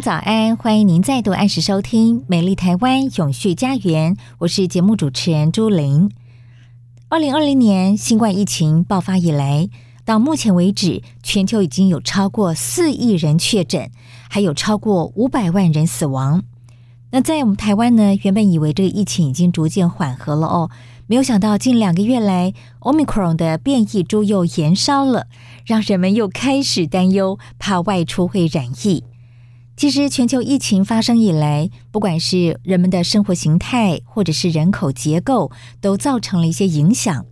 早安，欢迎您再度按时收听《美丽台湾永续家园》，我是节目主持人朱玲。二零二零年新冠疫情爆发以来，到目前为止，全球已经有超过四亿人确诊，还有超过五百万人死亡。那在我们台湾呢，原本以为这个疫情已经逐渐缓和了哦，没有想到近两个月来，Omicron 的变异株又延烧了，让人们又开始担忧，怕外出会染疫。其实，全球疫情发生以来，不管是人们的生活形态，或者是人口结构，都造成了一些影响。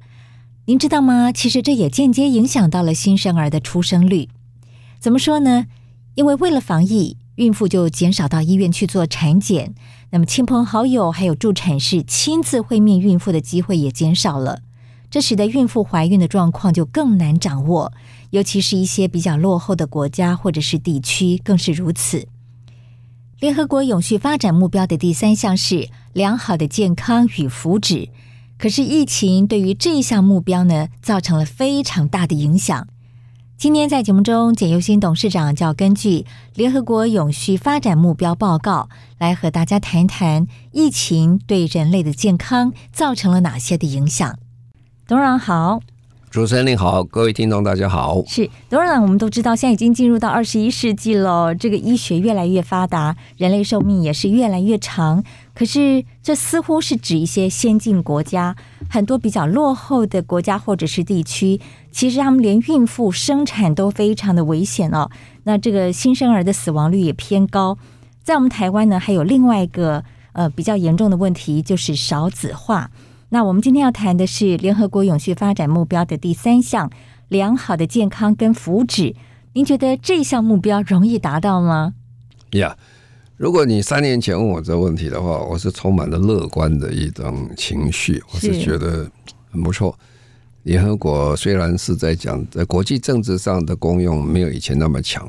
您知道吗？其实这也间接影响到了新生儿的出生率。怎么说呢？因为为了防疫，孕妇就减少到医院去做产检，那么亲朋好友还有助产士亲自会面孕妇的机会也减少了，这使得孕妇怀孕的状况就更难掌握，尤其是一些比较落后的国家或者是地区更是如此。联合国永续发展目标的第三项是良好的健康与福祉，可是疫情对于这一项目标呢，造成了非常大的影响。今天在节目中，简又新董事长就要根据联合国永续发展目标报告来和大家谈谈疫情对人类的健康造成了哪些的影响。董事长好。主持人您好，各位听众大家好。是，当然，我们都知道，现在已经进入到二十一世纪了，这个医学越来越发达，人类寿命也是越来越长。可是，这似乎是指一些先进国家，很多比较落后的国家或者是地区，其实他们连孕妇生产都非常的危险哦。那这个新生儿的死亡率也偏高。在我们台湾呢，还有另外一个呃比较严重的问题，就是少子化。那我们今天要谈的是联合国永续发展目标的第三项，良好的健康跟福祉。您觉得这项目标容易达到吗？呀，yeah, 如果你三年前问我这个问题的话，我是充满了乐观的一种情绪，我是觉得很不错。联合国虽然是在讲在国际政治上的功用没有以前那么强，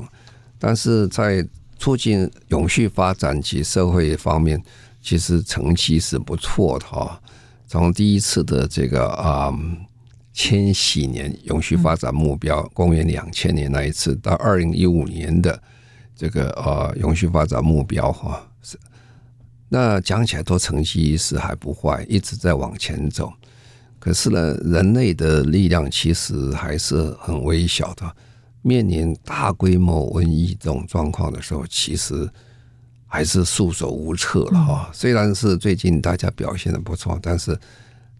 但是在促进永续发展及社会方面，其实成绩是不错的哈。从第一次的这个啊千禧年永续发展目标，公元两千年那一次，到二零一五年的这个呃永续发展目标哈，是那讲起来都成绩是还不坏，一直在往前走。可是呢，人类的力量其实还是很微小的，面临大规模瘟疫这种状况的时候，其实。还是束手无策了哈。虽然是最近大家表现的不错，但是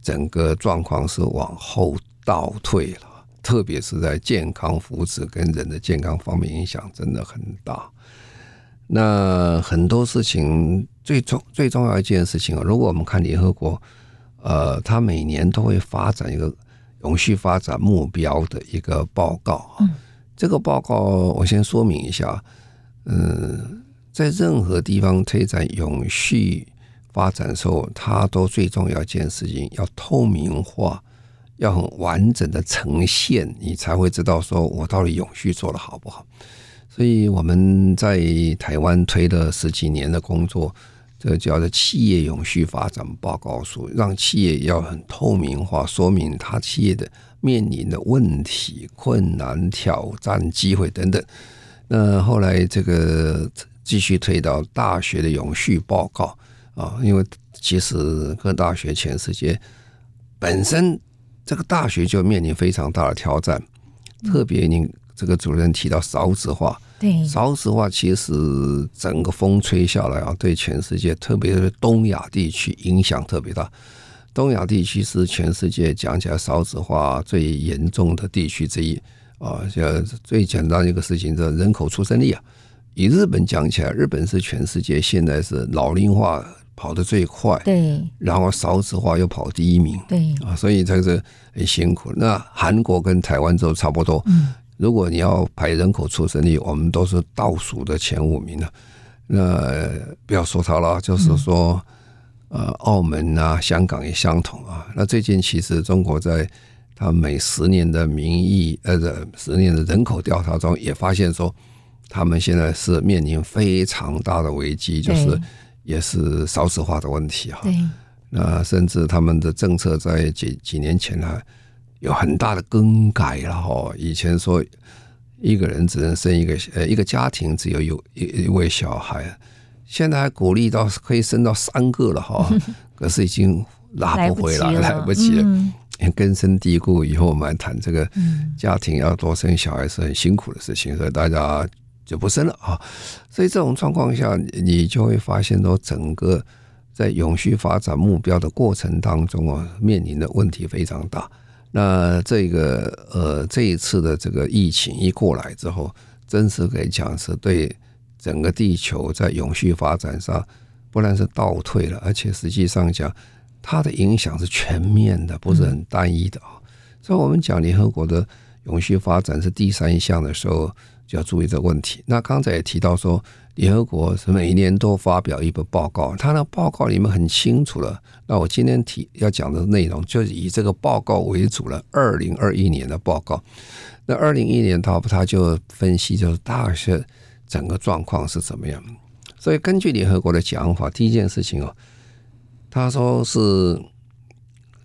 整个状况是往后倒退了。特别是在健康福祉跟人的健康方面，影响真的很大。那很多事情最重最重要一件事情啊，如果我们看联合国，呃，它每年都会发展一个永续发展目标的一个报告。这个报告我先说明一下，嗯。在任何地方推展永续发展的时候，它都最重要一件事情要透明化，要很完整的呈现，你才会知道说我到底永续做的好不好。所以我们在台湾推了十几年的工作，这叫做企业永续发展报告书，让企业要很透明化，说明他企业的面临的问题、困难、挑战、机会等等。那后来这个。继续推到大学的永续报告啊，因为其实各大学全世界本身这个大学就面临非常大的挑战，特别您这个主任提到少子化，对少子化其实整个风吹下来啊，对全世界特别是东亚地区影响特别大。东亚地区是全世界讲起来少子化最严重的地区之一啊。像最简单一个事情，这人口出生率啊。以日本讲起来，日本是全世界现在是老龄化跑得最快，对，然后少子化又跑第一名，对啊，所以这是很辛苦。那韩国跟台湾都差不多，嗯，如果你要排人口出生率，我们都是倒数的前五名了。那不要说它了，就是说，呃，澳门啊、香港也相同啊。那最近其实中国在它每十年的民意呃，十年的人口调查中，也发现说，他们现在是面临非常大的危机，就是。也是少子化的问题哈，那甚至他们的政策在几几年前呢，有很大的更改了哈。以前说一个人只能生一个呃一个家庭只有有一一位小孩，现在还鼓励到可以生到三个了哈。可是已经拉不回来，来不及了，根深蒂固。以后我们来谈这个家庭要多生小孩是很辛苦的事情，所以大家。就不生了啊，所以这种状况下，你就会发现说，整个在永续发展目标的过程当中啊，面临的问题非常大。那这个呃，这一次的这个疫情一过来之后，真实可以讲是对整个地球在永续发展上，不但是倒退了，而且实际上讲，它的影响是全面的，不是很单一的啊。所以我们讲联合国的永续发展是第三项的时候。就要注意这个问题。那刚才也提到说，联合国是每一年都发表一个报告，它的报告里面很清楚了。那我今天提要讲的内容，就以这个报告为主了。二零二一年的报告，那二零一年他他就分析，就是大概整个状况是怎么样。所以根据联合国的讲法，第一件事情哦，他说是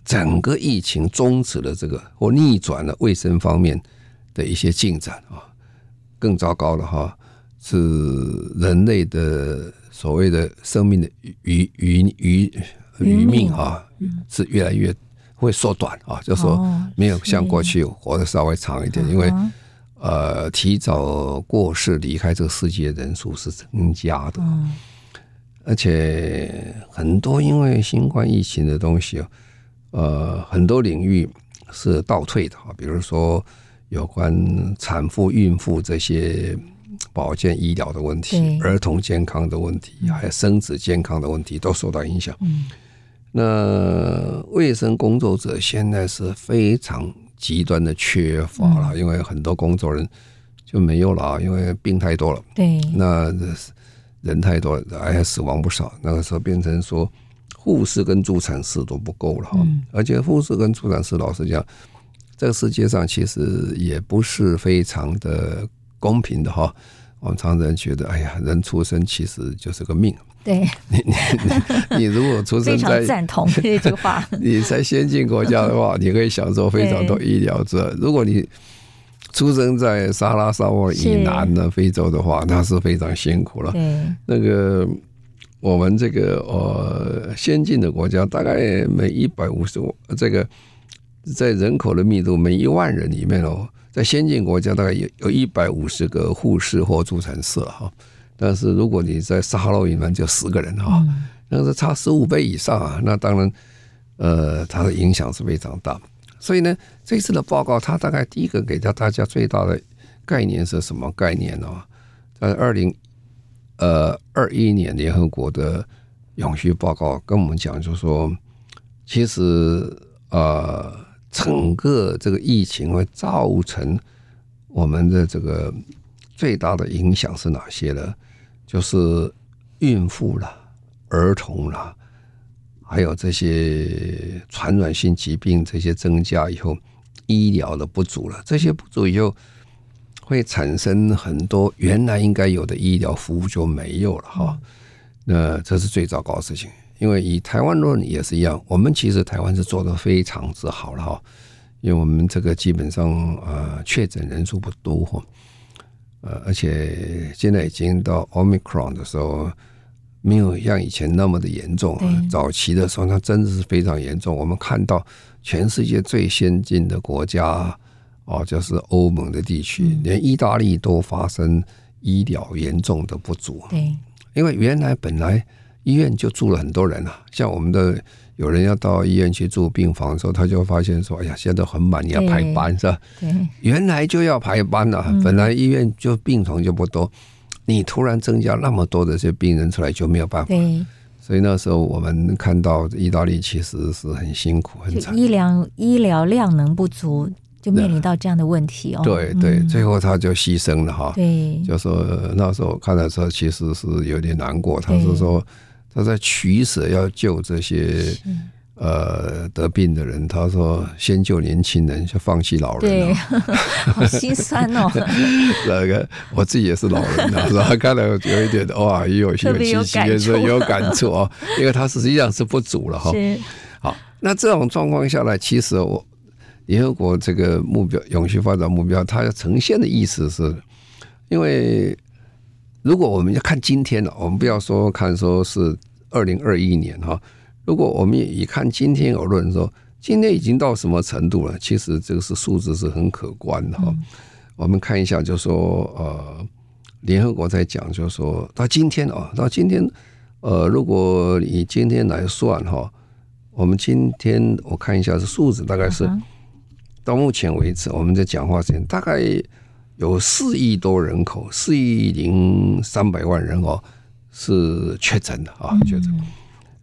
整个疫情终止了这个或逆转了卫生方面的一些进展啊。更糟糕的哈，是人类的所谓的生命的余余余余命啊，是越来越会缩短啊，就说没有像过去活得稍微长一点，因为呃提早过世离开这个世界的人数是增加的，而且很多因为新冠疫情的东西啊，呃很多领域是倒退的啊，比如说。有关产妇、孕妇这些保健医疗的问题，儿童健康的问题，还有生殖健康的问题都受到影响。嗯那卫生工作者现在是非常极端的缺乏了，因为很多工作人就没有了，因为病太多了。对，那人太多了，而且死亡不少。那个时候变成说，护士跟助产士都不够了哈，而且护士跟助产士老实讲。这个世界上其实也不是非常的公平的哈。我们常常觉得，哎呀，人出生其实就是个命。对，你你你，你如果出生在赞同 这句话，你在先进国家的话，你可以享受非常多医疗资源。如果你出生在撒哈拉沙漠以南的非洲的话，那是非常辛苦了。那个我们这个呃先进的国家，大概每一百五十这个。在人口的密度，每一万人里面哦，在先进国家大概有有一百五十个护士或助产士哈。但是如果你在撒哈拉以南，就十个人哈，那是差十五倍以上啊。那当然，呃，它的影响是非常大。所以呢，这次的报告，它大概第一个给到大家最大的概念是什么概念呢？在二零呃二一年联合国的永续报告跟我们讲，就是说，其实呃。整个这个疫情会造成我们的这个最大的影响是哪些呢？就是孕妇啦、儿童啦，还有这些传染性疾病这些增加以后，医疗的不足了。这些不足以后会产生很多原来应该有的医疗服务就没有了哈。那这是最糟糕的事情。因为以台湾论也是一样，我们其实台湾是做的非常之好了哈，因为我们这个基本上呃确诊人数不多哈，呃而且现在已经到 Omicron 的时候，没有像以前那么的严重。早期的时候，它真的是非常严重。我们看到全世界最先进的国家哦，就是欧盟的地区，连意大利都发生医疗严重的不足。对，因为原来本来。医院就住了很多人啊。像我们的有人要到医院去住病房的时候，他就发现说：“哎呀，现在很满，你要排班是吧？”对，原来就要排班了，本来医院就病床就不多，你突然增加那么多的这些病人出来，就没有办法。所以那时候我们看到意大利其实是很辛苦、很惨，医疗医疗量能不足，就面临到这样的问题哦。对对，最后他就牺牲了哈。对，就说那时候看的时候，其实是有点难过。他是说他在取舍要救这些。呃，得病的人，他说先救年轻人，就放弃老人，对，好心酸哦。那个我自己也是老人啊，是吧？看了有一点哇，也有有戚戚焉，是有感触哦。因为他实际上是不足了哈。好，那这种状况下来，其实我联合国这个目标永续发展目标，它要呈现的意思是，因为如果我们要看今天了，我们不要说看说是二零二一年哈。如果我们以看今天而论说，今天已经到什么程度了？其实这个是数字是很可观的哈。嗯、我们看一下，就说呃，联合国在讲，就说到今天啊，到今天呃，如果以今天来算哈，我们今天我看一下是数字，大概是到目前为止，我们在讲话时间大概有四亿多人口，四亿零三百万人哦，是确诊的啊，确诊。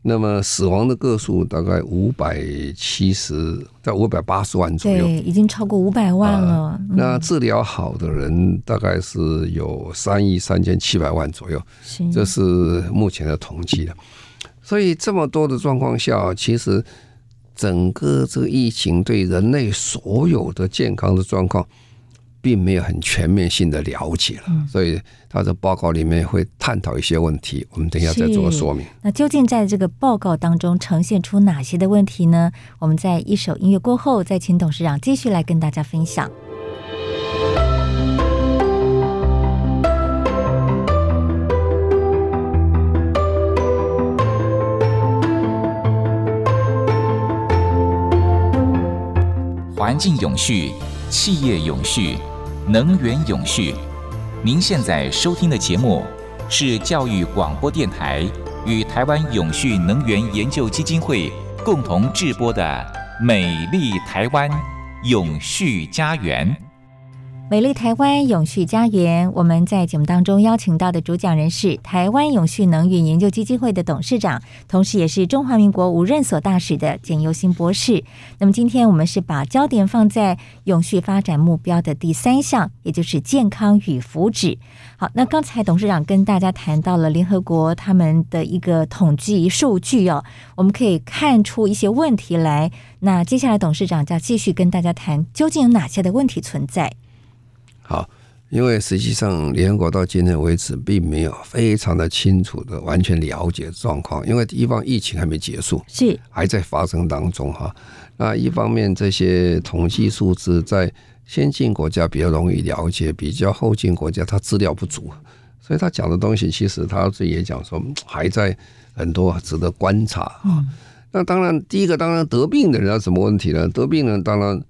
那么死亡的个数大概五百七十在五百八十万左右，对，已经超过五百万了。呃、那治疗好的人大概是有三亿三千七百万左右，是这是目前的统计的。所以这么多的状况下，其实整个这个疫情对人类所有的健康的状况。并没有很全面性的了解了，嗯、所以他的报告里面会探讨一些问题。我们等一下再做个说明。那究竟在这个报告当中呈现出哪些的问题呢？我们在一首音乐过后，再请董事长继续来跟大家分享。环境永续，企业永续。能源永续，您现在收听的节目是教育广播电台与台湾永续能源研究基金会共同制播的《美丽台湾永续家园》。美丽台湾永续家园，我们在节目当中邀请到的主讲人是台湾永续能源研究基金会的董事长，同时也是中华民国无任所大使的简尤新博士。那么今天我们是把焦点放在永续发展目标的第三项，也就是健康与福祉。好，那刚才董事长跟大家谈到了联合国他们的一个统计数据哦，我们可以看出一些问题来。那接下来董事长就要继续跟大家谈，究竟有哪些的问题存在？好，因为实际上联合国到今天为止，并没有非常的清楚的完全了解状况，因为一方疫情还没结束，是还在发生当中哈。那一方面，这些统计数字在先进国家比较容易了解，比较后进国家它资料不足，所以他讲的东西其实他自己也讲说，还在很多值得观察啊。嗯、那当然，第一个当然得病的人有什么问题呢？得病人当然。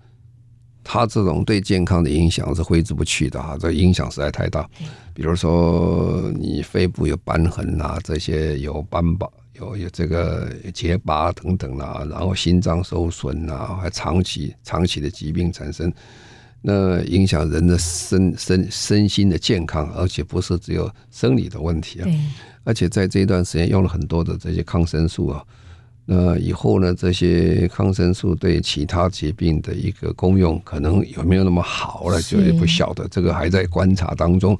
他这种对健康的影响是挥之不去的哈，这影响实在太大。比如说你肺部有瘢痕啊，这些有斑疤、有有这个结疤等等啦，然后心脏受损啊，还长期长期的疾病产生，那影响人的身身身心的健康，而且不是只有生理的问题啊。而且在这一段时间用了很多的这些抗生素啊。那以后呢？这些抗生素对其他疾病的一个功用，可能有没有那么好了，就也不晓得。这个还在观察当中。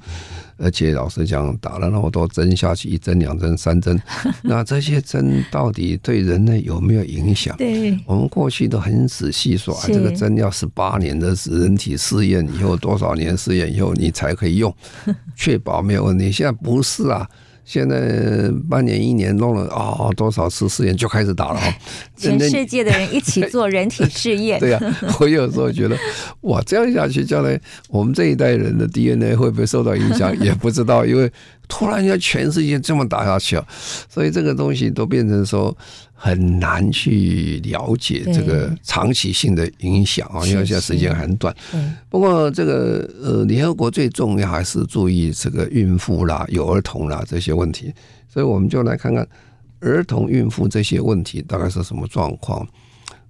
而且老实讲，打了那么多针下去，一针、两针、三针，那这些针到底对人类有没有影响？对，我们过去都很仔细说，这个针要十八年的人体试验以后，多少年试验以后你才可以用，确保没有问题。现在不是啊。现在半年一年弄了啊、哦，多少次试验就开始打了 啊！全世界的人一起做人体试验。对呀、啊，我有时候觉得，哇，这样下去，将来我们这一代人的 DNA 会不会受到影响，也不知道，因为。突然间，全世界这么打下去啊，所以这个东西都变成说很难去了解这个长期性的影响啊，因为现在时间很短。不过这个呃，联合国最重要还是注意这个孕妇啦、有儿童啦这些问题，所以我们就来看看儿童、孕妇这些问题大概是什么状况？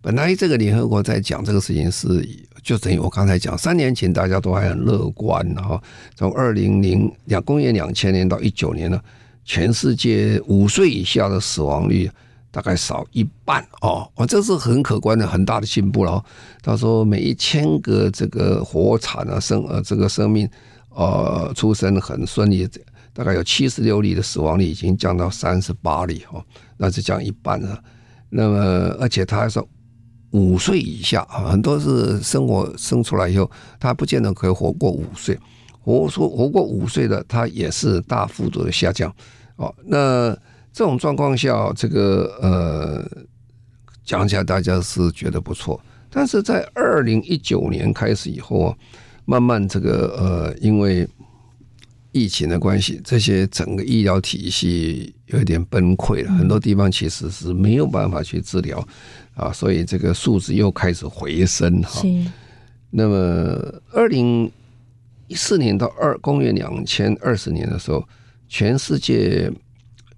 本来这个联合国在讲这个事情是，就等于我刚才讲，三年前大家都还很乐观哈，从二零零两公元两千年到一九年呢，全世界五岁以下的死亡率大概少一半哦，哇，这是很可观的很大的进步了。他说每一千个这个活产啊生呃这个生命呃出生很顺利，大概有七十六例的死亡率已经降到三十八例哈，那是降一半了。那么而且他还说。五岁以下啊，很多是生活生出来以后，他不见得可以活过五岁。活说活过五岁的，他也是大幅度的下降。哦，那这种状况下，这个呃，讲起来大家是觉得不错。但是在二零一九年开始以后啊，慢慢这个呃，因为疫情的关系，这些整个医疗体系有点崩溃了，很多地方其实是没有办法去治疗。啊，所以这个数字又开始回升哈。那么，二零一四年到二公元两千二十年的时候，全世界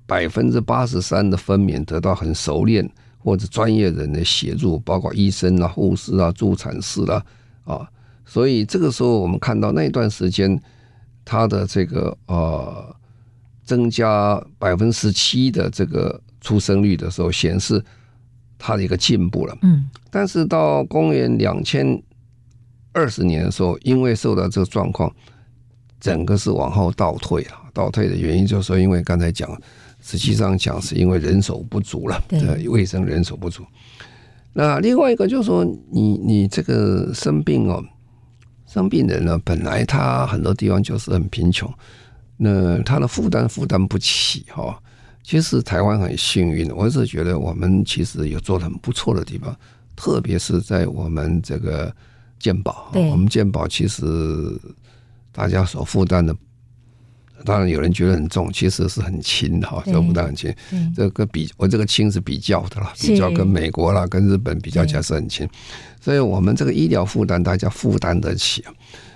百分之八十三的分娩得到很熟练或者专业人的协助，包括医生啊、护士啊、助产士啦啊。所以这个时候，我们看到那段时间，它的这个呃增加百分之十七的这个出生率的时候，显示。它的一个进步了，嗯，但是到公元两千二十年的时候，因为受到这个状况，整个是往后倒退了。倒退的原因就是说，因为刚才讲，实际上讲是因为人手不足了，对，卫生人手不足。那另外一个就是说，你你这个生病哦，生病人呢，本来他很多地方就是很贫穷，那他的负担负担不起哈。其实台湾很幸运，我是觉得我们其实有做的很不错的地方，特别是在我们这个健保，我们健保其实大家所负担的，当然有人觉得很重，其实是很轻的哈，这负担很轻。这个比我这个轻是比较的啦，比较跟美国啦、跟日本比较起来是很轻，所以我们这个医疗负担大家负担得起，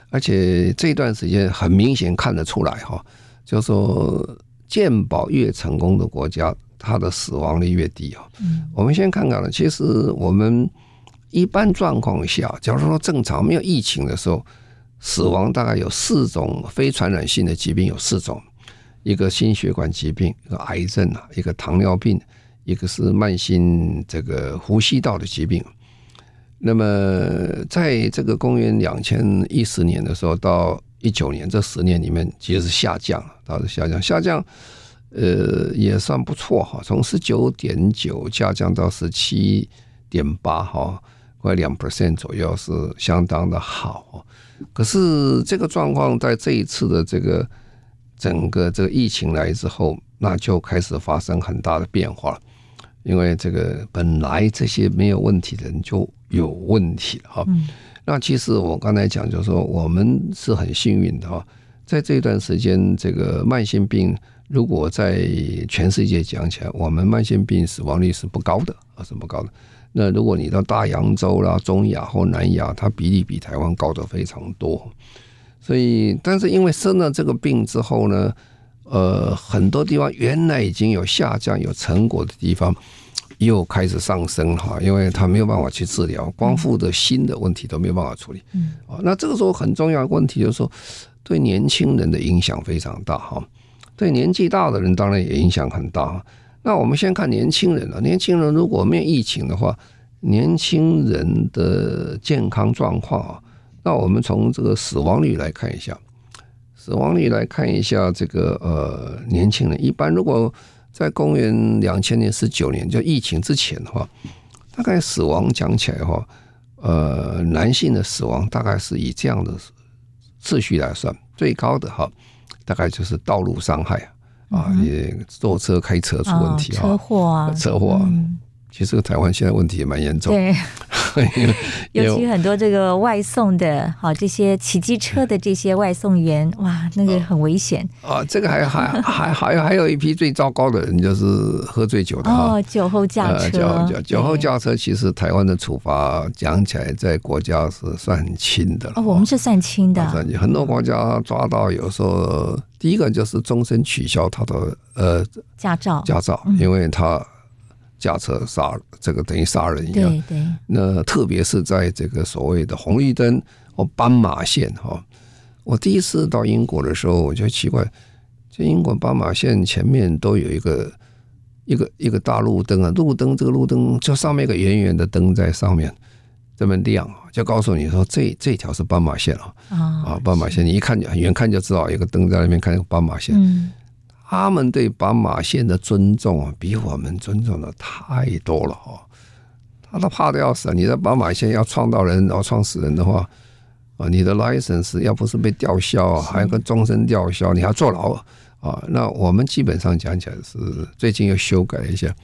而且这段时间很明显看得出来哈，就是说。健保越成功的国家，它的死亡率越低啊。嗯，我们先看看呢，其实我们一般状况下，假如说正常没有疫情的时候，死亡大概有四种非传染性的疾病，有四种：一个心血管疾病，一个癌症啊，一个糖尿病，一个是慢性这个呼吸道的疾病。那么在这个公元两千一十年的时候到。一九年这十年里面，其实是下降，它是下降，下降，呃，也算不错哈，从十九点九下降到十七点八哈，快两 percent 左右，是相当的好。可是这个状况在这一次的这个整个这个疫情来之后，那就开始发生很大的变化了，因为这个本来这些没有问题的人就有问题哈。嗯那其实我刚才讲，就是说我们是很幸运的哈，在这段时间，这个慢性病如果在全世界讲起来，我们慢性病死亡率是不高的啊，是不高的。那如果你到大洋洲啦、中亚或南亚，它比例比台湾高的非常多。所以，但是因为生了这个病之后呢，呃，很多地方原来已经有下降、有成果的地方。又开始上升哈，因为他没有办法去治疗，光复的新的问题都没有办法处理。嗯，那这个时候很重要的问题就是说，对年轻人的影响非常大哈，对年纪大的人当然也影响很大。那我们先看年轻人了，年轻人如果没有疫情的话，年轻人的健康状况啊，那我们从这个死亡率来看一下，死亡率来看一下这个呃年轻人一般如果。在公元两千年十九年，就疫情之前的话，大概死亡讲起来的话，呃，男性的死亡大概是以这样的次序来算，最高的哈，大概就是道路伤害啊，也坐车开车出问题啊，车祸啊，车祸啊。其实台湾现在问题也蛮严重，对，尤其很多这个外送的，好这些骑机车的这些外送员，哇，那个很危险。啊！这个还还还还有还有一批最糟糕的人，就是喝醉酒的哦，酒后驾车，酒酒后驾车，其实台湾的处罚讲起来，在国家是算很轻的了。哦，我们是算轻的，算轻。很多国家抓到有时候第一个就是终身取消他的呃驾照，驾照，因为他驾车杀这个等于杀人一样。对对。那特别是在这个所谓的红绿灯哦斑马线哈，我第一次到英国的时候，我就奇怪，这英国斑马线前面都有一个一个一个大路灯啊，路灯这个路灯就上面一个圆圆的灯在上面。这么亮，就告诉你说这这条是斑马线啊啊，斑马线，你一看就很远看就知道，有个灯在那边，看那个斑马线。嗯，他们对斑马线的尊重啊，比我们尊重的太多了哦。他都怕的要死，你的斑马线要撞到人，然后撞死人的话啊，你的 license 要不是被吊销，啊还有个终身吊销，你还坐牢啊。那我们基本上讲起来是最近又修改了一下，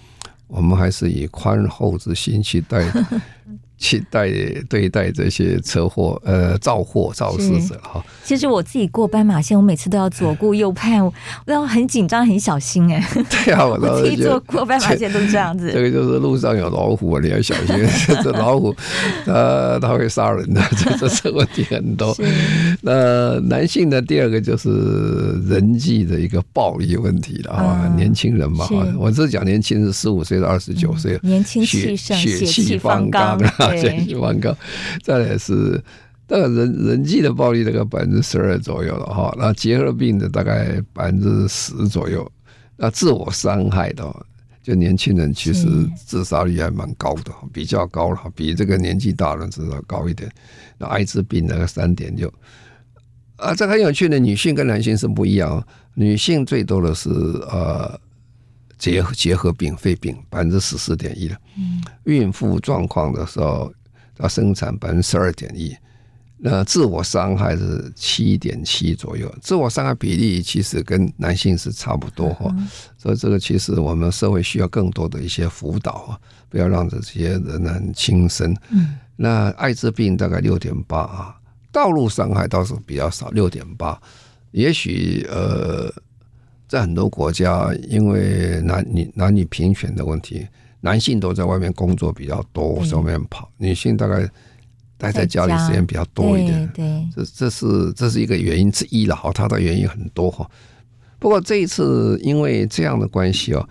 我们还是以宽厚之心去待。去待对待这些车祸呃肇祸肇事者哈。其实我自己过斑马线，我每次都要左顾右盼，我都要很紧张很小心哎。对啊，我自己坐过斑马线都这样子。这个就是路上有老虎，你要小心。这老虎呃，它会杀人的，这这是问题很多。那男性的第二个就是人际的一个暴力问题了啊，年轻人嘛，我是讲年轻是十五岁到二十九岁，年轻气盛，血气方刚。血气方刚，再来是那个人人际的暴力大概百分之十二左右了哈，那结核病的大概百分之十左右，那自我伤害的，就年轻人其实自杀率还蛮高的，比较高了，比这个年纪大的至少高一点。那艾滋病那个三点六，啊，这很有趣的，女性跟男性是不一样，女性最多的是呃。结结核病、肺病百分之十四点一了。嗯，孕妇状况的时候要生产百分之十二点一。那自我伤害是七点七左右，自我伤害比例其实跟男性是差不多哈。所以这个其实我们社会需要更多的一些辅导啊，不要让这些人呢轻生。嗯，那艾滋病大概六点八啊，道路伤害倒是比较少，六点八。也许呃。在很多国家，因为男女男女平权的问题，男性都在外面工作比较多，在外面跑，女性大概待在家里时间比较多一点。对，这这是这是一个原因之一了哈，它的原因很多哈。不过这一次因为这样的关系哦，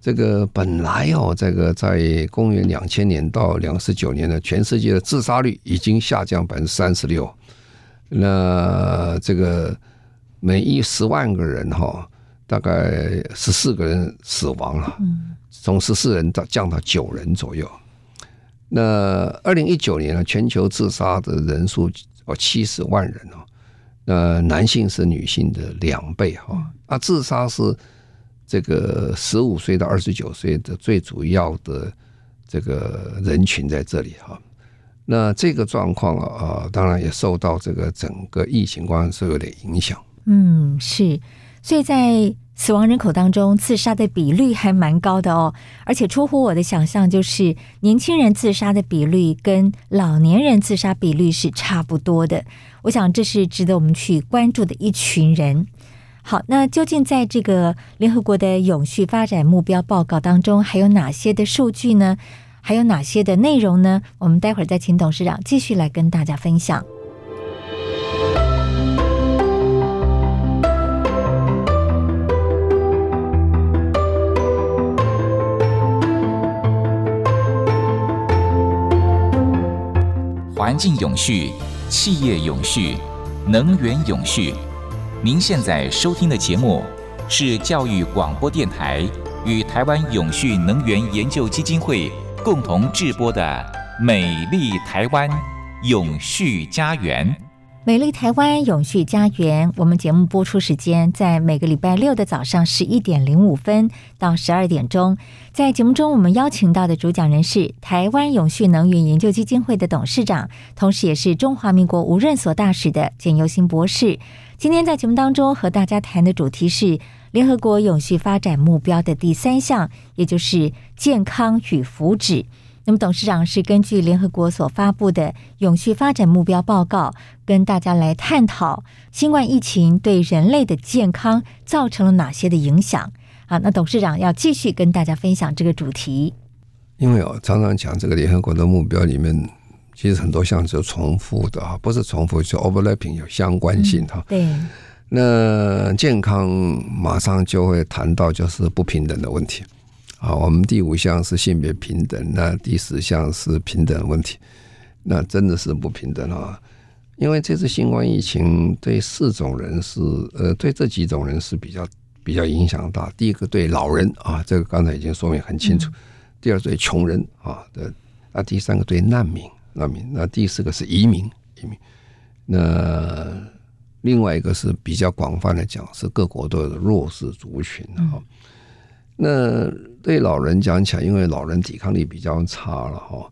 这个本来哦，这个在公元两千年到两四九年呢全世界的自杀率已经下降百分之三十六，那这个每一十万个人哈。大概十四个人死亡了，从十四人到降到九人左右。那二零一九年呢，全球自杀的人数哦七十万人哦，那男性是女性的两倍哈。啊，自杀是这个十五岁到二十九岁的最主要的这个人群在这里哈。那这个状况啊，当然也受到这个整个疫情关系有点影响。嗯，是。所以在死亡人口当中，自杀的比率还蛮高的哦，而且出乎我的想象，就是年轻人自杀的比率跟老年人自杀比率是差不多的。我想这是值得我们去关注的一群人。好，那究竟在这个联合国的永续发展目标报告当中，还有哪些的数据呢？还有哪些的内容呢？我们待会儿再请董事长继续来跟大家分享。环境永续、企业永续、能源永续。您现在收听的节目是教育广播电台与台湾永续能源研究基金会共同制播的《美丽台湾永续家园》。美丽台湾永续家园，我们节目播出时间在每个礼拜六的早上十一点零五分到十二点钟。在节目中，我们邀请到的主讲人是台湾永续能源研究基金会的董事长，同时也是中华民国无任所大使的简尤新博士。今天在节目当中和大家谈的主题是联合国永续发展目标的第三项，也就是健康与福祉。那么，董事长是根据联合国所发布的永续发展目标报告，跟大家来探讨新冠疫情对人类的健康造成了哪些的影响啊？那董事长要继续跟大家分享这个主题。因为我常常讲这个联合国的目标里面，其实很多项是重复的啊，不是重复，是 overlapping 有相关性哈、嗯。对。那健康马上就会谈到就是不平等的问题啊。我们第五项是性别平等，那第十项是平等的问题，那真的是不平等啊。因为这次新冠疫情对四种人是呃，对这几种人是比较比较影响大。第一个对老人啊，这个刚才已经说明很清楚。第二对穷人啊的，那第三个对难民难民，那第四个是移民移民。那另外一个是比较广泛的讲，是各国都有弱势族群哈。那对老人讲起来，因为老人抵抗力比较差了哈。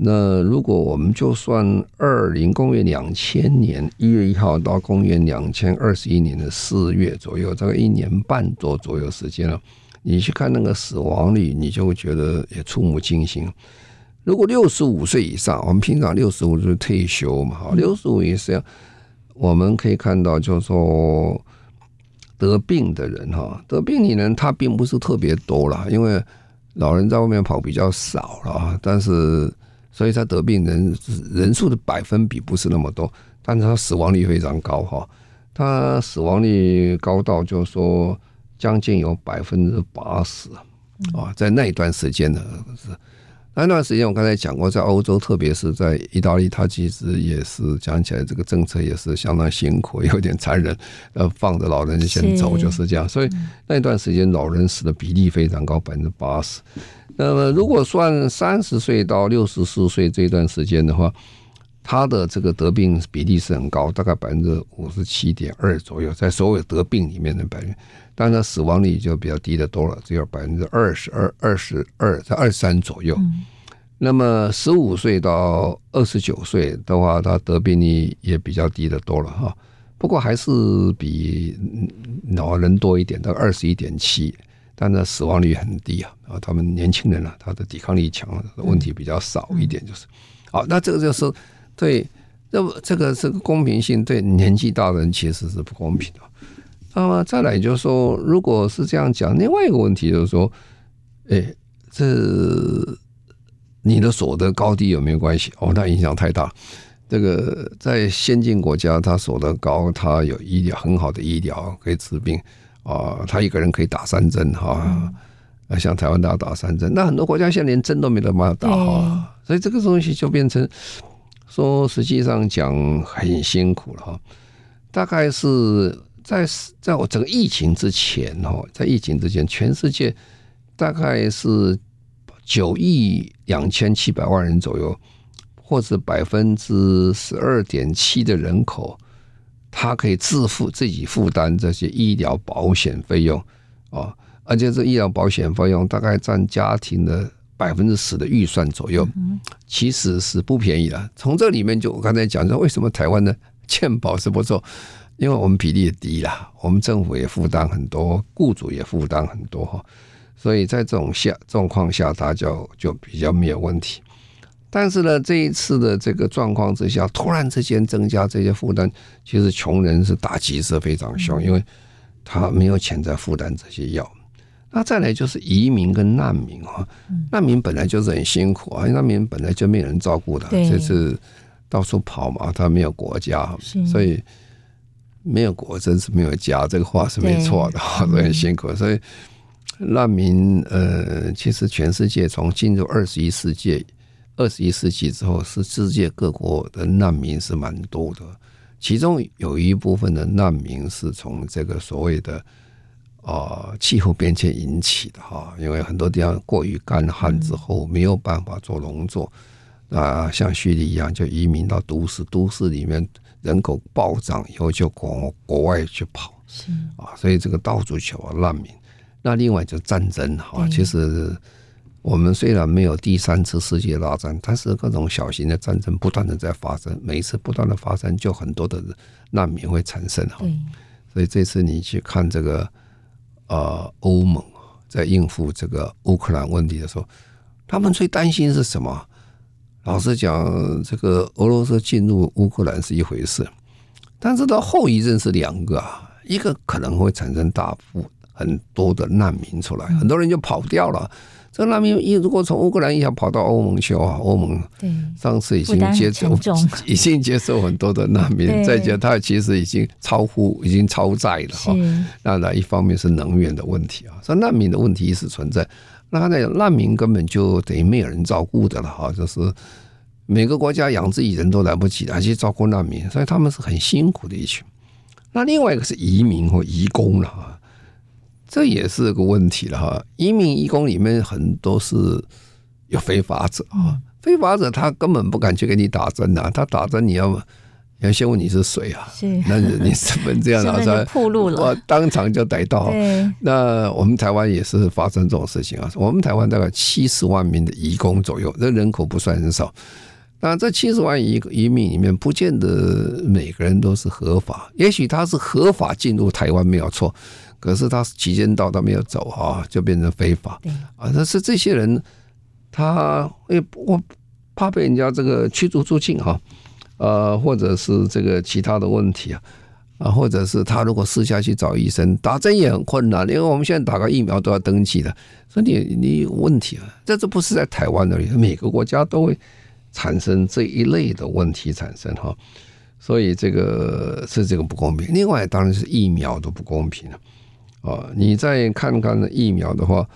那如果我们就算二零公元两千年一月一号到公元两千二十一年的四月左右，这个一年半多左右时间了，你去看那个死亡率，你就会觉得也触目惊心。如果六十五岁以上，我们平常六十五岁退休嘛，哈，六十五以上，我们可以看到，就是说得病的人哈，得病的人他并不是特别多了，因为老人在外面跑比较少了，但是所以他得病人人数的百分比不是那么多，但是他死亡率非常高哈，他死亡率高到就是说将近有百分之八十啊，在那一段时间呢是。那段时间我刚才讲过，在欧洲，特别是在意大利，它其实也是讲起来，这个政策也是相当辛苦，有点残忍。呃，放着老人先走就是这样，所以那段时间老人死的比例非常高，百分之八十。那么如果算三十岁到六十四岁这段时间的话，他的这个得病比例是很高，大概百分之五十七点二左右，在所有得病里面的百分。但是死亡率就比较低的多了，只有百分之二十二、二十二在二十三左右。嗯、那么十五岁到二十九岁的话，他得病率也比较低的多了哈。不过还是比老人多一点，到二十一点七，但是死亡率很低啊。啊，他们年轻人啊，他的抵抗力强，问题比较少一点，就是。好，那这个就是对，这个这个这个公平性对年纪大的人其实是不公平的。那么再来就是说，如果是这样讲，另外一个问题就是说，哎，这你的所得高低有没有关系？哦，那影响太大。这个在先进国家，他所得高，他有医疗很好的医疗可以治病啊，他一个人可以打三针哈。啊，像台湾大家打三针，那很多国家现在连针都没得办法打哈。所以这个东西就变成说，实际上讲很辛苦了哈。大概是。在在我整个疫情之前哈，在疫情之前，全世界大概是九亿两千七百万人左右，或者百分之十二点七的人口，他可以自负自己负担这些医疗保险费用啊，而且这医疗保险费用大概占家庭的百分之十的预算左右，其实是不便宜的。从这里面就我刚才讲说，为什么台湾的 健保是不错？因为我们比例也低啦，我们政府也负担很多，雇主也负担很多哈，所以在这种下状况下，它就就比较没有问题。但是呢，这一次的这个状况之下，突然之间增加这些负担，其实穷人是打击是非常凶，因为他没有钱在负担这些药。那再来就是移民跟难民啊，难民本来就是很辛苦啊，难民本来就没有人照顾的，这次到处跑嘛，他没有国家，所以。没有国真是没有家，这个话是没错的，都 很辛苦。所以难民，呃，其实全世界从进入二十一世纪，二十一世纪之后，是世界各国的难民是蛮多的。其中有一部分的难民是从这个所谓的啊、呃、气候变迁引起的哈，因为很多地方过于干旱之后没有办法做农作，啊，像叙利亚就移民到都市，都市里面。人口暴涨以后就国国外去跑，是啊，所以这个到处求啊难民。那另外就战争哈，其实我们虽然没有第三次世界大战，但是各种小型的战争不断的在发生，每一次不断的发生，就很多的难民会产生哈。所以这次你去看这个呃欧盟在应付这个乌克兰问题的时候，他们最担心是什么？老实讲，这个俄罗斯进入乌克兰是一回事，但是的后遗症是两个啊，一个可能会产生大幅很多的难民出来，很多人就跑不掉了。这难民一如果从乌克兰一下跑到欧盟去啊，欧盟对上次已经接受 已经接受很多的难民，再加他其实已经超乎已经超载了哈。那那一方面是能源的问题啊，所以难民的问题一直存在。那难民根本就等于没有人照顾的了哈，就是每个国家养自己人都来不及，还去照顾难民，所以他们是很辛苦的一群。那另外一个是移民或移工了哈。这也是个问题了哈，移民移工里面很多是有非法者啊，非法者他根本不敢去给你打针呐，他打针你要要先问你是谁啊？是，那你身份这样拿出来，暴露了，我当场就逮到。那我们台湾也是发生这种事情啊，我们台湾大概七十万名的移工左右，那人口不算很少。那这七十万移移民里面，不见得每个人都是合法，也许他是合法进入台湾没有错。可是他期间到，他没有走啊，就变成非法。啊，但是这些人，他诶，我怕被人家这个驱逐出境哈，呃，或者是这个其他的问题啊，啊，或者是他如果私下去找医生打针也很困难，因为我们现在打个疫苗都要登记的，所以你你有问题啊，这这不是在台湾而已，每个国家都会产生这一类的问题产生哈，所以这个是这个不公平。另外，当然是疫苗都不公平了。啊，你再看看疫苗的话，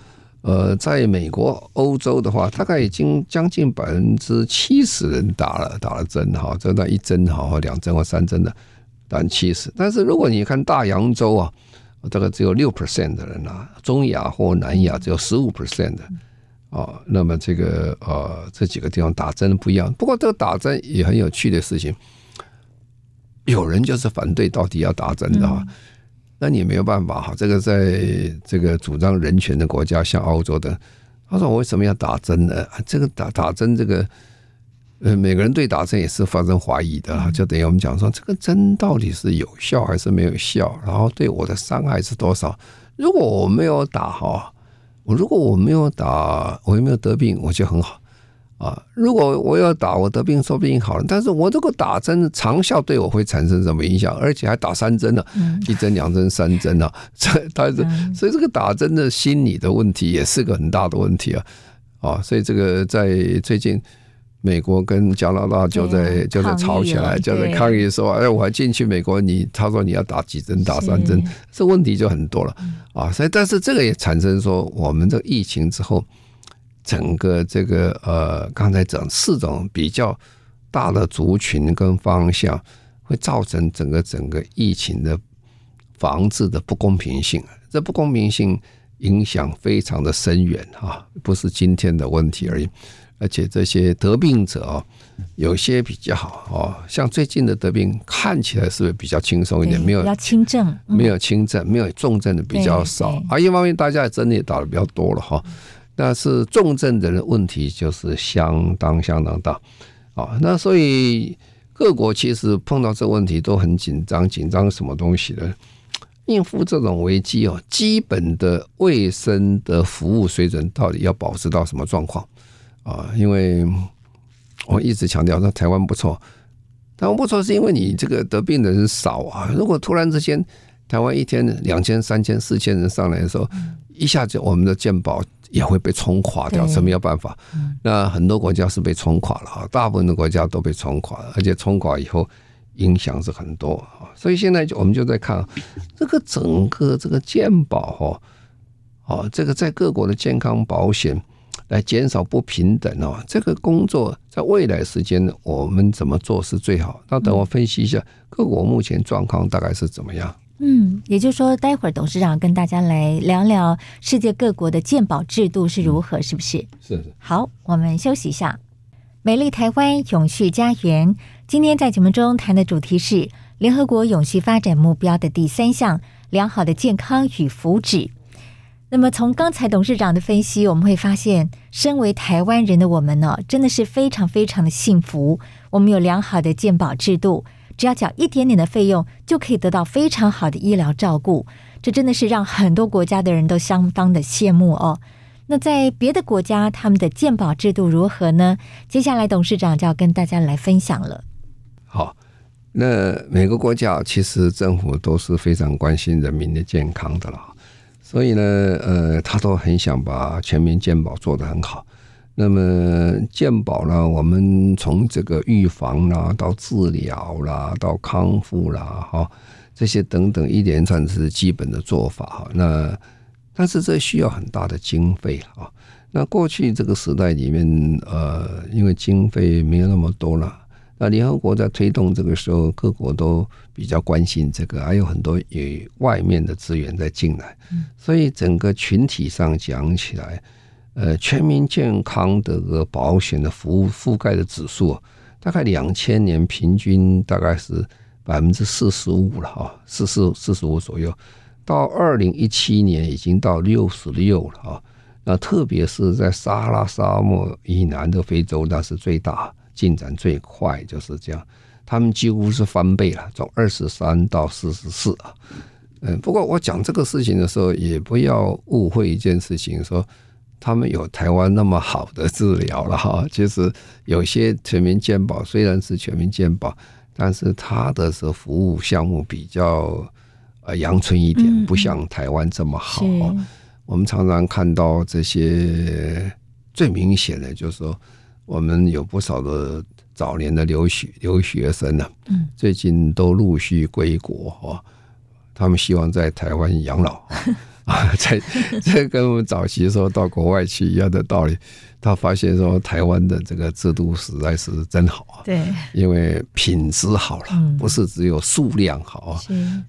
呃，在美国、欧洲的话，大概已经将近百分之七十人打了打了针哈，这那一针哈或两针或三针的，打七十。但是如果你看大洋洲啊，大概只有六 percent 的人啊，中亚或南亚只有十五 percent 的啊。那么这个呃这几个地方打针不一样。不过这个打针也很有趣的事情，有人就是反对到底要打针的哈。那你没有办法哈，这个在这个主张人权的国家，像欧洲的，他说我为什么要打针呢？这个打打针，这个呃，每个人对打针也是发生怀疑的，就等于我们讲说，这个针到底是有效还是没有效，然后对我的伤害是多少？如果我没有打哈，我如果我没有打，我又没有得病，我就很好。啊，如果我要打，我得病说不定好了。但是我这个打针长效对我会产生什么影响？而且还打三针呢，一针、两针、三针呢？这他是，所以这个打针的心理的问题也是个很大的问题啊！啊，所以这个在最近，美国跟加拿大就在就在吵起来，就在抗议说：“哎，我还进去美国，你他说你要打几针？打三针？这问题就很多了啊！所以，但是这个也产生说，我们这个疫情之后。整个这个呃，刚才讲四种比较大的族群跟方向，会造成整个整个疫情的防治的不公平性。这不公平性影响非常的深远啊，不是今天的问题而已。而且这些得病者啊，有些比较好哦，像最近的得病看起来是不是比较轻松一点？没有轻症，没有轻症，没有重症的比较少。啊，一方面大家的也打的比较多了哈。那是重症的人问题就是相当相当大啊，那所以各国其实碰到这问题都很紧张，紧张什么东西呢？应付这种危机哦，基本的卫生的服务水准到底要保持到什么状况啊？因为我一直强调那台湾不错，台湾不错是因为你这个得病的人少啊。如果突然之间台湾一天两千、三千、四千人上来的时候，一下子我们的健保。也会被冲垮掉，这没有办法？那很多国家是被冲垮了哈，大部分的国家都被冲垮了，而且冲垮以后影响是很多啊。所以现在我们就在看这个整个这个健保哈，哦，这个在各国的健康保险来减少不平等哦，这个工作在未来时间我们怎么做是最好？那等我分析一下各国目前状况大概是怎么样。嗯，也就是说，待会儿董事长跟大家来聊聊世界各国的鉴宝制度是如何，是不是？是是。好，我们休息一下。美丽台湾永续家园，今天在节目中谈的主题是联合国永续发展目标的第三项：良好的健康与福祉。那么，从刚才董事长的分析，我们会发现，身为台湾人的我们呢，真的是非常非常的幸福。我们有良好的鉴宝制度。只要缴一点点的费用，就可以得到非常好的医疗照顾，这真的是让很多国家的人都相当的羡慕哦。那在别的国家，他们的健保制度如何呢？接下来董事长就要跟大家来分享了。好，那每个国家其实政府都是非常关心人民的健康的了，所以呢，呃，他都很想把全民健保做得很好。那么健保呢，我们从这个预防啦，到治疗啦，到康复啦，哈，这些等等一连串是基本的做法哈。那但是这需要很大的经费啊。那过去这个时代里面，呃，因为经费没有那么多了。那联合国在推动这个时候，各国都比较关心这个，还有很多以外面的资源在进来，所以整个群体上讲起来，呃，全民健康的个保险的服务覆盖的指数，大概两千年平均大概是百分之四十五了哈，四十四十五左右，到二零一七年已经到六十六了啊，那特别是在撒哈拉沙漠以南的非洲，那是最大。进展最快就是这样，他们几乎是翻倍了，从二十三到四十四啊。嗯，不过我讲这个事情的时候，也不要误会一件事情，说他们有台湾那么好的治疗了哈。其实有些全民健保虽然是全民健保，但是它的是服务项目比较呃阳春一点，不像台湾这么好。我们常常看到这些最明显的就是说。我们有不少的早年的留学留学生呢，最近都陆续归国哈，他们希望在台湾养老啊，在 这跟我们早期说到国外去一样的道理。他发现说台湾的这个制度实在是真好啊，对，因为品质好了，不是只有数量好啊，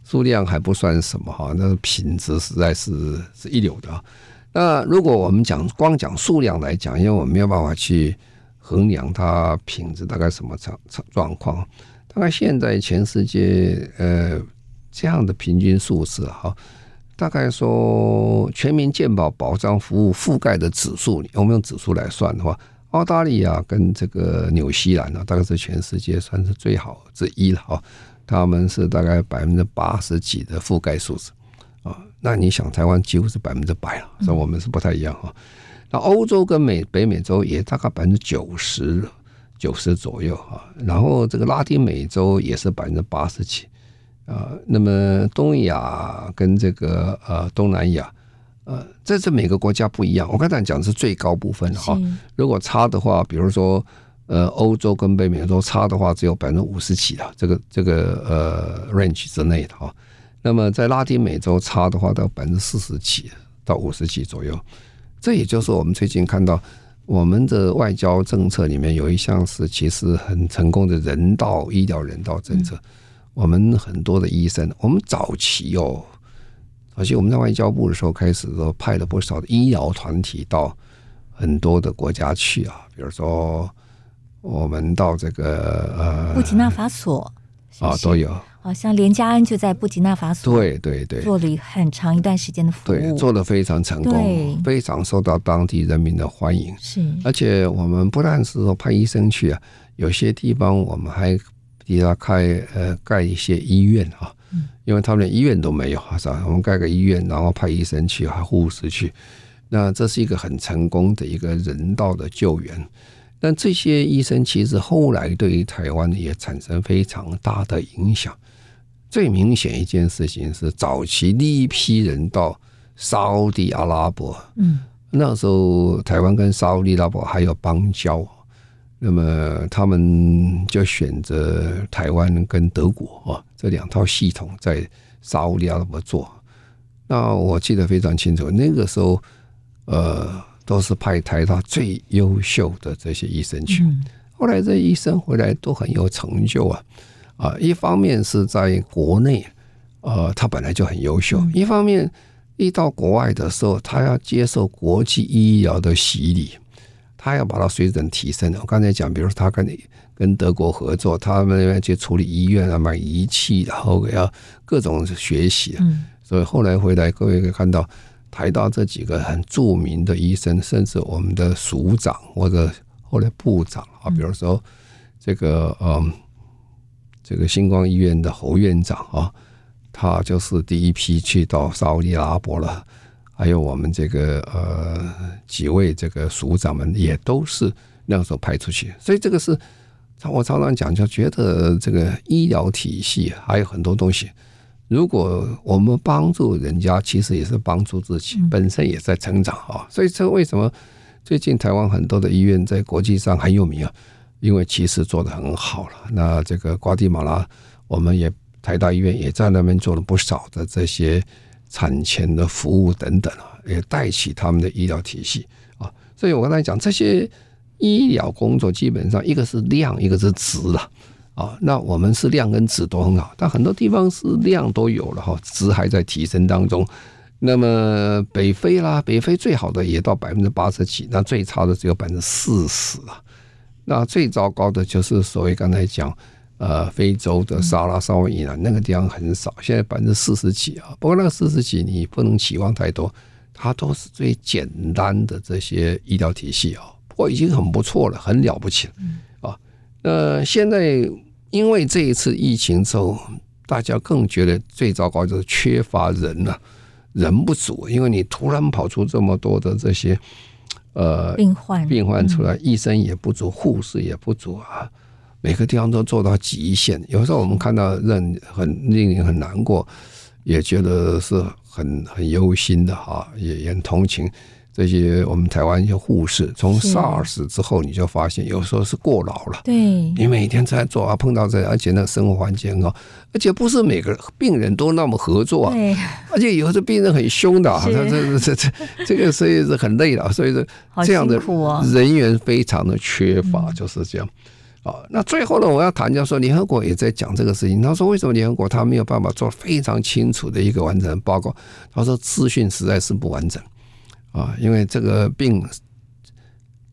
数量还不算什么哈，那品质实在是是一流的啊。那如果我们讲光讲数量来讲，因为我们没有办法去。衡量它品质大概什么状状况？大概现在全世界呃这样的平均数字哈，大概说全民健保保障服务覆盖的指数，我们用指数来算的话，澳大利亚跟这个纽西兰呢，大概是全世界算是最好之一了哈。他们是大概百分之八十几的覆盖数字啊。那你想，台湾几乎是百分之百了，所以我们是不太一样哈。那欧洲跟美北美洲也大概百分之九十九十左右啊，然后这个拉丁美洲也是百分之八十几啊，那么东亚跟这个呃东南亚呃，这是每个国家不一样。我刚才讲的是最高部分哈，如果差的话，比如说呃欧洲跟北美洲差的话，只有百分之五十几啊，这个这个呃 range 之内的哈。那么在拉丁美洲差的话，到百分之四十几到五十几左右。这也就是我们最近看到我们的外交政策里面有一项是其实很成功的人道医疗人道政策。我们很多的医生，我们早期哦，早期我们在外交部的时候开始都派了不少的医疗团体到很多的国家去啊，比如说我们到这个呃，布吉纳法索啊都有。好像连加恩就在布吉纳法索，对对对，做了很长一段时间的服务，对，做的非常成功，非常受到当地人民的欢迎。是，而且我们不但是说派医生去啊，有些地方我们还替他开呃盖一些医院啊，因为他们连医院都没有啊，是吧？我们盖个医院，然后派医生去，还护士去，那这是一个很成功的一个人道的救援。但这些医生其实后来对于台湾也产生非常大的影响。最明显一件事情是，早期第一批人到沙地阿拉伯，嗯，那时候台湾跟沙地阿拉伯还有邦交，那么他们就选择台湾跟德国啊这两套系统在沙地阿拉伯做。那我记得非常清楚，那个时候呃都是派台大最优秀的这些医生去，后来这医生回来都很有成就啊。啊，一方面是在国内，呃，他本来就很优秀；一方面一到国外的时候，他要接受国际医疗的洗礼，他要把他水准提升。我刚才讲，比如说他跟跟德国合作，他们那边去处理医院啊，买仪器，然后要各种学习。嗯所以后来回来，各位可以看到台大这几个很著名的医生，甚至我们的署长或者后来部长啊，比如说这个嗯。这个星光医院的侯院长啊，他就是第一批去到沙乌阿拉伯了。还有我们这个呃几位这个署长们也都是那时候派出去。所以这个是，我常常讲，就觉得这个医疗体系还有很多东西如果我们帮助人家，其实也是帮助自己，本身也在成长啊。所以这为什么最近台湾很多的医院在国际上很有名啊？因为其实做的很好了。那这个瓜地马拉，我们也台大医院也在那边做了不少的这些产前的服务等等啊，也带起他们的医疗体系啊。所以我刚才讲这些医疗工作，基本上一个是量，一个是质了。啊，那我们是量跟质都很好，但很多地方是量都有了哈，质还在提升当中。那么北非啦，北非最好的也到百分之八十几，那最差的只有百分之四十了。那最糟糕的就是所谓刚才讲，呃，非洲的撒拉沙漠以南那个地方很少，现在百分之四十几啊。不过那个四十几你不能期望太多，它都是最简单的这些医疗体系啊，不过已经很不错了，很了不起了啊。那现在。因为这一次疫情之后，大家更觉得最糟糕就是缺乏人了，人不足。因为你突然跑出这么多的这些呃病患病患出来，医生也不足，护士也不足啊，每个地方都做到极限。有时候我们看到人很令人很难过，也觉得是很很忧心的哈，也也很同情。这些我们台湾一些护士，从 SARS 之后，你就发现有时候是过劳了。对，你每天在做啊，碰到这，而且那生活环境哦，而且不是每个病人都那么合作啊。对，而且有的病人很凶的，好像这这这这个所以是很累了，所以说这样的人员非常的缺乏，就是这样。啊，那最后呢，我要谈就是说，联合国也在讲这个事情。他说，为什么联合国他没有办法做非常清楚的一个完整的报告？他说，资讯实在是不完整。啊，因为这个病，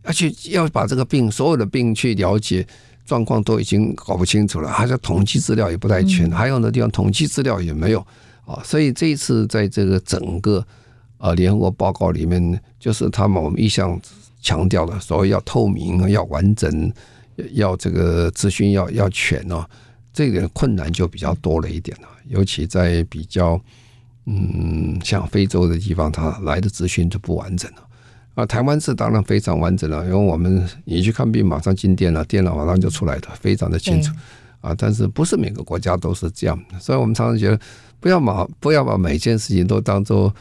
而且要把这个病所有的病去了解状况都已经搞不清楚了，还有统计资料也不太全，还有的地方统计资料也没有啊，所以这一次在这个整个呃联合国报告里面，就是他们我们一向强调的，所谓要透明、要完整、要这个资讯要要全哦，这个困难就比较多了一点了，尤其在比较。嗯，像非洲的地方，它来的资讯就不完整了。啊，台湾是当然非常完整了，因为我们你去看病，马上进电脑，电脑马上就出来的，非常的清楚。啊，但是不是每个国家都是这样，所以我们常常觉得，不要把不要把每件事情都当做。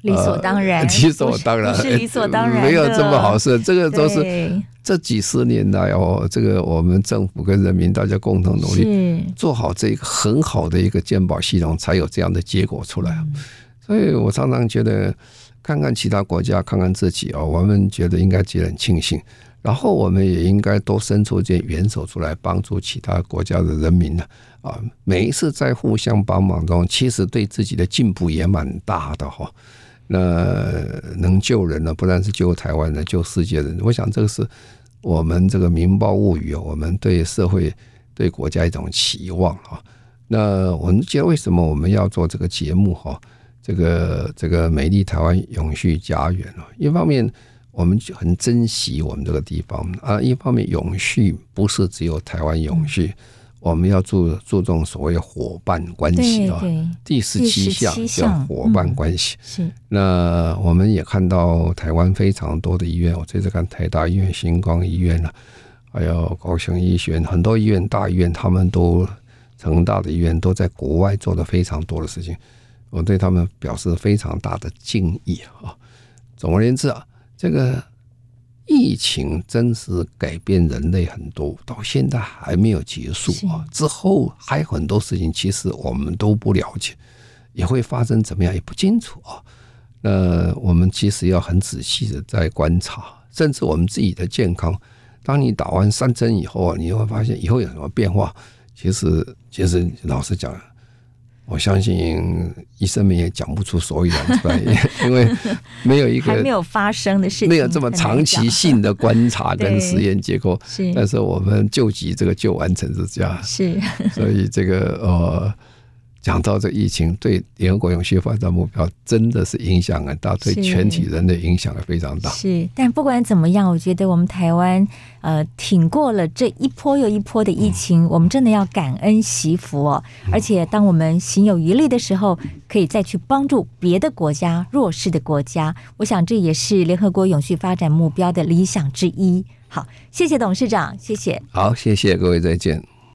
理所当然，理所当然，是理所当然，没有这么好事。这个都是这几十年来哦，这个我们政府跟人民大家共同努力，做好这个很好的一个健保系统，才有这样的结果出来。所以我常常觉得，看看其他国家，看看自己哦，我们觉得应该觉得很庆幸。然后我们也应该多伸出这援手出来，帮助其他国家的人民呢。啊，每一次在互相帮忙中，其实对自己的进步也蛮大的哈。那能救人呢？不但是救台湾人，救世界人。我想这个是我们这个民报物语，我们对社会、对国家一种期望啊。那我们觉得，为什么我们要做这个节目？哈，这个这个美丽台湾永续家园啊，一方面我们就很珍惜我们这个地方啊，一方面永续不是只有台湾永续。我们要注注重所谓伙伴关系啊，第十七项叫伙伴关系。是，那我们也看到台湾非常多的医院，我这次看台大医院、星光医院了，还有高雄医学院，很多医院、大医院，他们都成大的医院都在国外做了非常多的事情，我对他们表示非常大的敬意啊。总而言之啊，这个。疫情真是改变人类很多，到现在还没有结束啊！之后还有很多事情，其实我们都不了解，也会发生怎么样也不清楚啊。那我们其实要很仔细的在观察，甚至我们自己的健康。当你打完三针以后啊，你会发现以后有什么变化？其实，其实老实讲。我相信医生们也讲不出所以然出来，因为没有一个还没有发生的事情，没有这么长期性的观察跟实验结果。是，但是我们救急这个救完成是这样。是，所以这个呃。讲到这疫情对联合国永续发展目标真的是影响很大，对全体人的影响也非常大。是，但不管怎么样，我觉得我们台湾呃挺过了这一波又一波的疫情，嗯、我们真的要感恩惜福哦。而且当我们行有余力的时候，可以再去帮助别的国家弱势的国家。我想这也是联合国永续发展目标的理想之一。好，谢谢董事长，谢谢。好，谢谢各位，再见。